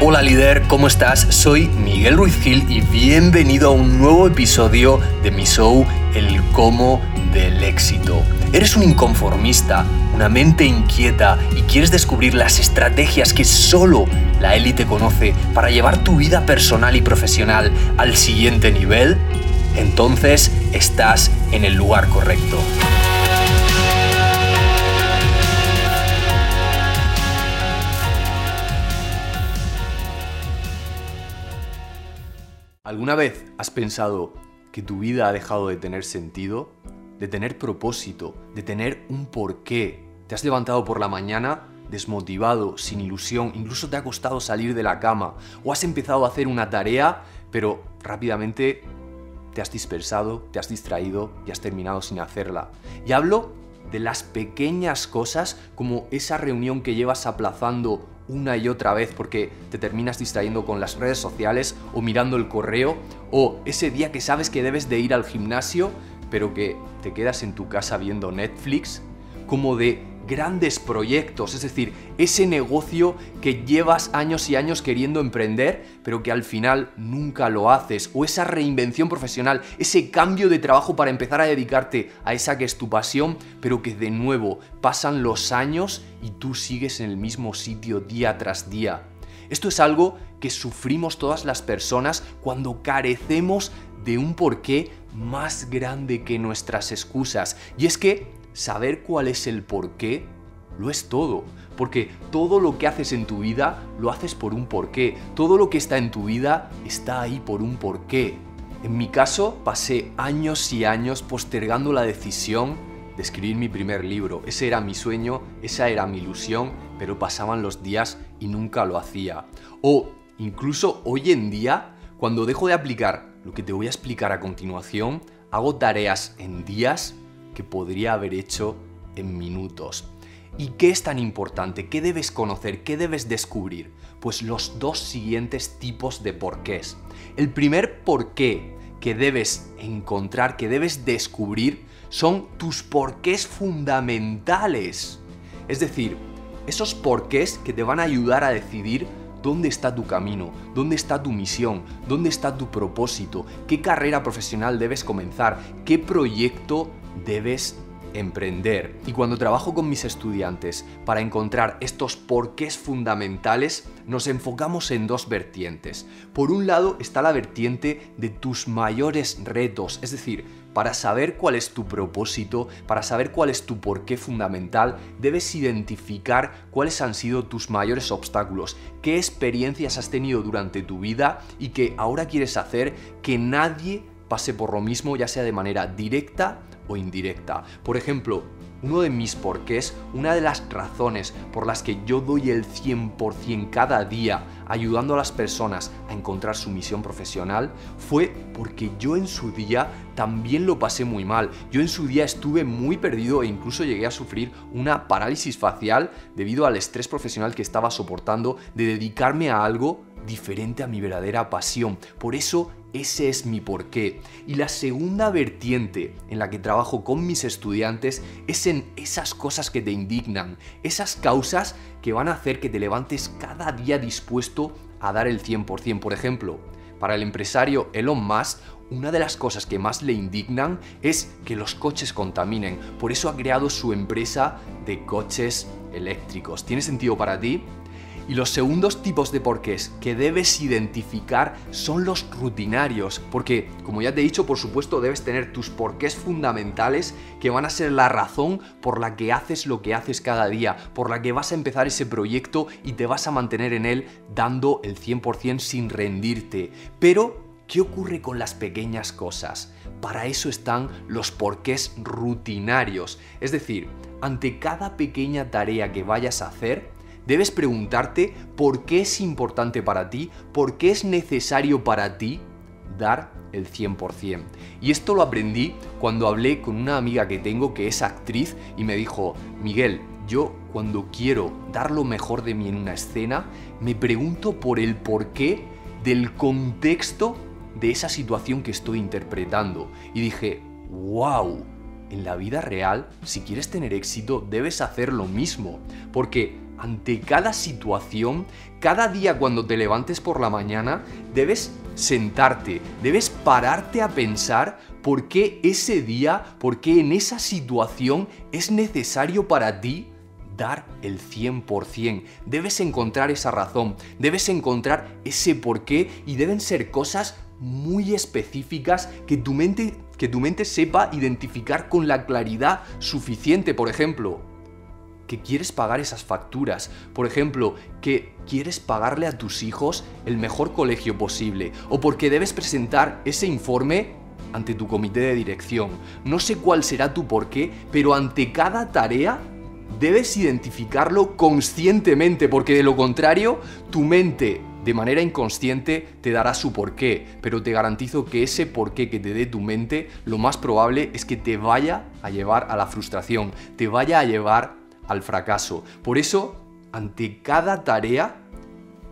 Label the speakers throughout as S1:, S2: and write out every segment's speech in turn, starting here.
S1: Hola líder, ¿cómo estás? Soy Miguel Ruiz Gil y bienvenido a un nuevo episodio de mi show El cómo del éxito. ¿Eres un inconformista, una mente inquieta y quieres descubrir las estrategias que solo la élite conoce para llevar tu vida personal y profesional al siguiente nivel? Entonces estás en el lugar correcto. ¿Alguna vez has pensado que tu vida ha dejado de tener sentido, de tener propósito, de tener un porqué? Te has levantado por la mañana desmotivado, sin ilusión, incluso te ha costado salir de la cama, o has empezado a hacer una tarea, pero rápidamente te has dispersado, te has distraído y has terminado sin hacerla. Y hablo de las pequeñas cosas como esa reunión que llevas aplazando una y otra vez porque te terminas distrayendo con las redes sociales o mirando el correo o ese día que sabes que debes de ir al gimnasio pero que te quedas en tu casa viendo Netflix, como de grandes proyectos, es decir, ese negocio que llevas años y años queriendo emprender, pero que al final nunca lo haces, o esa reinvención profesional, ese cambio de trabajo para empezar a dedicarte a esa que es tu pasión, pero que de nuevo pasan los años y tú sigues en el mismo sitio día tras día. Esto es algo que sufrimos todas las personas cuando carecemos de un porqué más grande que nuestras excusas. Y es que saber cuál es el porqué lo es todo. Porque todo lo que haces en tu vida lo haces por un porqué. Todo lo que está en tu vida está ahí por un porqué. En mi caso, pasé años y años postergando la decisión de escribir mi primer libro. Ese era mi sueño, esa era mi ilusión, pero pasaban los días y nunca lo hacía. O incluso hoy en día, cuando dejo de aplicar lo que te voy a explicar a continuación, hago tareas en días que podría haber hecho en minutos. ¿Y qué es tan importante? ¿Qué debes conocer? ¿Qué debes descubrir? Pues los dos siguientes tipos de porqués. El primer porqué que debes encontrar, que debes descubrir, son tus porqués fundamentales. Es decir, esos porqués que te van a ayudar a decidir dónde está tu camino, dónde está tu misión, dónde está tu propósito, qué carrera profesional debes comenzar, qué proyecto debes emprender. Y cuando trabajo con mis estudiantes para encontrar estos porqués fundamentales, nos enfocamos en dos vertientes. Por un lado está la vertiente de tus mayores retos, es decir, para saber cuál es tu propósito, para saber cuál es tu porqué fundamental, debes identificar cuáles han sido tus mayores obstáculos, qué experiencias has tenido durante tu vida y que ahora quieres hacer que nadie pase por lo mismo, ya sea de manera directa o indirecta. Por ejemplo, uno de mis porqués, una de las razones por las que yo doy el 100% cada día ayudando a las personas a encontrar su misión profesional fue porque yo en su día también lo pasé muy mal. Yo en su día estuve muy perdido e incluso llegué a sufrir una parálisis facial debido al estrés profesional que estaba soportando de dedicarme a algo diferente a mi verdadera pasión. Por eso ese es mi porqué. Y la segunda vertiente en la que trabajo con mis estudiantes es en esas cosas que te indignan, esas causas que van a hacer que te levantes cada día dispuesto a dar el 100%. Por ejemplo, para el empresario Elon Musk, una de las cosas que más le indignan es que los coches contaminen. Por eso ha creado su empresa de coches eléctricos. ¿Tiene sentido para ti? Y los segundos tipos de porqués que debes identificar son los rutinarios, porque como ya te he dicho, por supuesto debes tener tus porqués fundamentales que van a ser la razón por la que haces lo que haces cada día, por la que vas a empezar ese proyecto y te vas a mantener en él dando el 100% sin rendirte. Pero ¿Qué ocurre con las pequeñas cosas? Para eso están los porqués rutinarios. Es decir, ante cada pequeña tarea que vayas a hacer, debes preguntarte por qué es importante para ti, por qué es necesario para ti dar el 100%. Y esto lo aprendí cuando hablé con una amiga que tengo que es actriz y me dijo, Miguel, yo cuando quiero dar lo mejor de mí en una escena, me pregunto por el porqué del contexto de esa situación que estoy interpretando. Y dije, wow, en la vida real, si quieres tener éxito, debes hacer lo mismo. Porque ante cada situación, cada día cuando te levantes por la mañana, debes sentarte, debes pararte a pensar por qué ese día, por qué en esa situación es necesario para ti dar el 100%. Debes encontrar esa razón, debes encontrar ese por qué y deben ser cosas muy específicas que tu mente que tu mente sepa identificar con la claridad suficiente, por ejemplo, que quieres pagar esas facturas, por ejemplo, que quieres pagarle a tus hijos el mejor colegio posible, o porque debes presentar ese informe ante tu comité de dirección. No sé cuál será tu porqué, pero ante cada tarea debes identificarlo conscientemente, porque de lo contrario, tu mente de manera inconsciente te dará su porqué, pero te garantizo que ese porqué que te dé tu mente, lo más probable es que te vaya a llevar a la frustración, te vaya a llevar al fracaso. Por eso, ante cada tarea,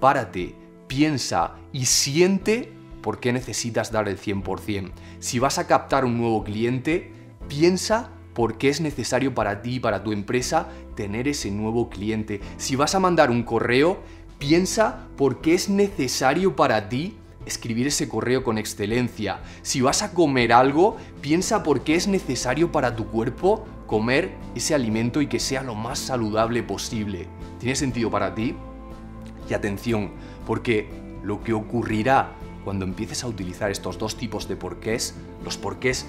S1: párate, piensa y siente por qué necesitas dar el 100%. Si vas a captar un nuevo cliente, piensa por qué es necesario para ti y para tu empresa tener ese nuevo cliente. Si vas a mandar un correo, Piensa por qué es necesario para ti escribir ese correo con excelencia. Si vas a comer algo, piensa por qué es necesario para tu cuerpo comer ese alimento y que sea lo más saludable posible. ¿Tiene sentido para ti? Y atención, porque lo que ocurrirá cuando empieces a utilizar estos dos tipos de porqués, los porqués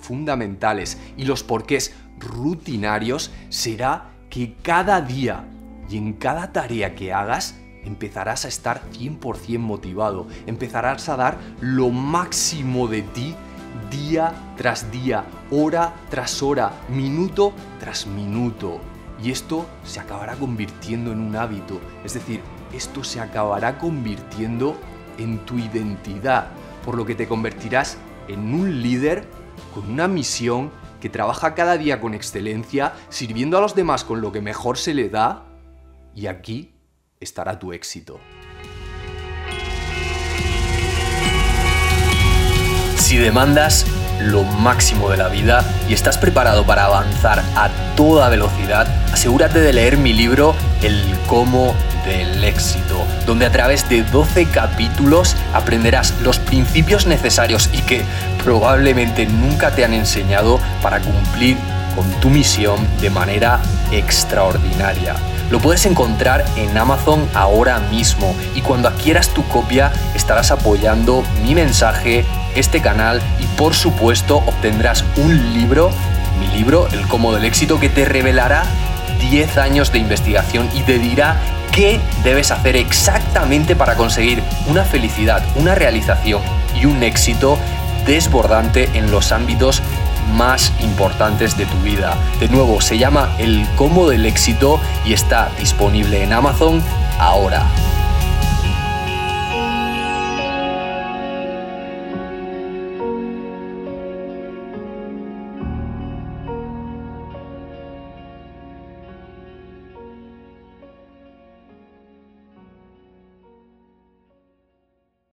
S1: fundamentales y los porqués rutinarios, será que cada día y en cada tarea que hagas empezarás a estar 100% motivado, empezarás a dar lo máximo de ti día tras día, hora tras hora, minuto tras minuto. Y esto se acabará convirtiendo en un hábito, es decir, esto se acabará convirtiendo en tu identidad, por lo que te convertirás en un líder con una misión que trabaja cada día con excelencia, sirviendo a los demás con lo que mejor se le da y aquí estará tu éxito. Si demandas lo máximo de la vida y estás preparado para avanzar a toda velocidad, asegúrate de leer mi libro El cómo del éxito, donde a través de 12 capítulos aprenderás los principios necesarios y que probablemente nunca te han enseñado para cumplir con tu misión de manera extraordinaria. Lo puedes encontrar en Amazon ahora mismo y cuando adquieras tu copia estarás apoyando mi mensaje, este canal y por supuesto obtendrás un libro, mi libro, El Cómo del Éxito, que te revelará 10 años de investigación y te dirá qué debes hacer exactamente para conseguir una felicidad, una realización y un éxito desbordante en los ámbitos más importantes de tu vida. De nuevo, se llama El Cómo del Éxito y está disponible en Amazon ahora.